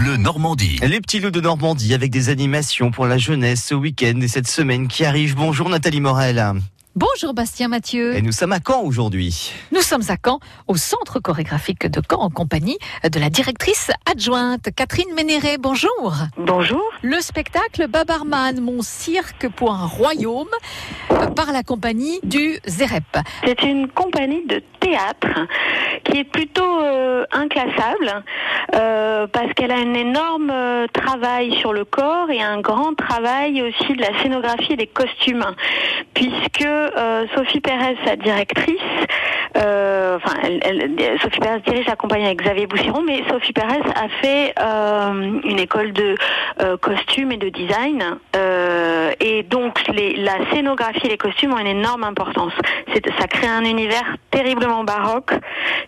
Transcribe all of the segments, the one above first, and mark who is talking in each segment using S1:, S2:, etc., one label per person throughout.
S1: Normandie.
S2: Les petits loups de Normandie avec des animations pour la jeunesse ce week-end et cette semaine qui arrive. Bonjour Nathalie Morel.
S3: Bonjour Bastien Mathieu.
S2: Et nous sommes à Caen aujourd'hui.
S3: Nous sommes à Caen, au centre chorégraphique de Caen, en compagnie de la directrice adjointe Catherine Ménéré. Bonjour.
S4: Bonjour.
S3: Le spectacle Babarman, mon cirque pour un royaume, par la compagnie du ZEREP.
S4: C'est une compagnie de théâtre qui est plutôt euh, inclassable euh, parce qu'elle a un énorme euh, travail sur le corps et un grand travail aussi de la scénographie et des costumes puisque euh, Sophie Pérez, sa directrice, euh, enfin, Sophie Pérez dirige la compagnie avec Xavier Boussiron, mais Sophie Pérez a fait euh, une école de euh, costume et de design, et donc la scénographie et les costumes ont une énorme importance. Ça crée un univers terriblement baroque,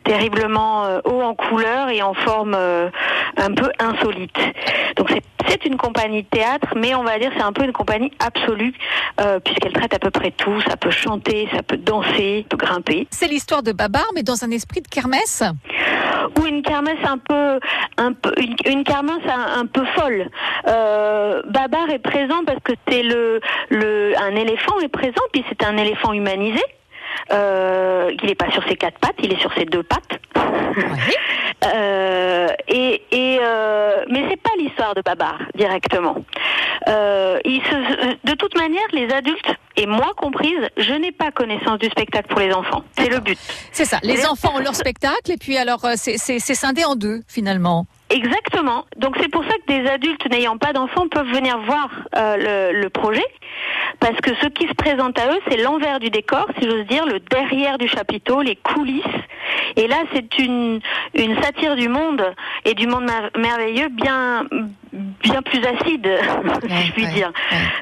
S4: terriblement haut en couleur et en forme un peu insolite. Donc c'est, c'est une compagnie de théâtre, mais on va dire c'est un peu une compagnie absolue euh, puisqu'elle traite à peu près tout. Ça peut chanter, ça peut danser, ça peut grimper.
S3: C'est l'histoire de Babar, mais dans un esprit de kermesse?
S4: ou une kermesse un peu, un peu une, une kermesse un, un peu folle. Euh, Babar est présent parce que c'est le, le, un éléphant est présent, puis c'est un éléphant humanisé. Euh, il n'est pas sur ses quatre pattes, il est sur ses deux pattes.
S3: Ouais.
S4: Euh, et, et euh, mais c'est de Babar directement. Euh, il se, de toute manière, les adultes et moi comprise, je n'ai pas connaissance du spectacle pour les enfants. C'est le but.
S3: C'est ça. Les enfants ont leur spectacle, et puis alors euh, c'est- scindé en deux, finalement.
S4: Exactement. Donc c'est pour ça que des adultes n'ayant pas d'enfants peuvent venir voir euh, le, le projet, parce que ce qui se présente à eux, c'est l'envers du décor, si j'ose dire, le derrière du chapiteau, les coulisses. Et là, c'est une, une satire du monde et du monde mer- merveilleux bien bien plus acide, si je puis dire.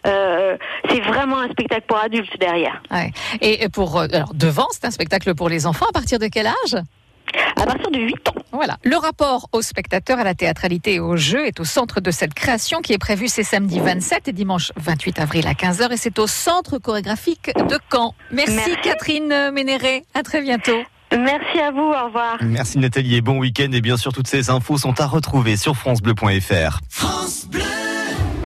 S4: Euh, c'est vraiment un spectacle pour adultes derrière.
S3: Et pour euh, alors devant, c'est un spectacle pour les enfants. À partir de quel âge?
S4: À partir de 8 ans.
S3: Voilà. Le rapport aux spectateurs, à la théâtralité et au jeu est au centre de cette création qui est prévue ces samedi 27 et dimanche 28 avril à 15h et c'est au centre chorégraphique de Caen. Merci,
S4: Merci.
S3: Catherine Ménéré. À très bientôt.
S4: Merci à vous, au revoir.
S2: Merci Nathalie et bon week-end et bien sûr toutes ces infos sont à retrouver sur francebleu.fr.
S1: France Bleu.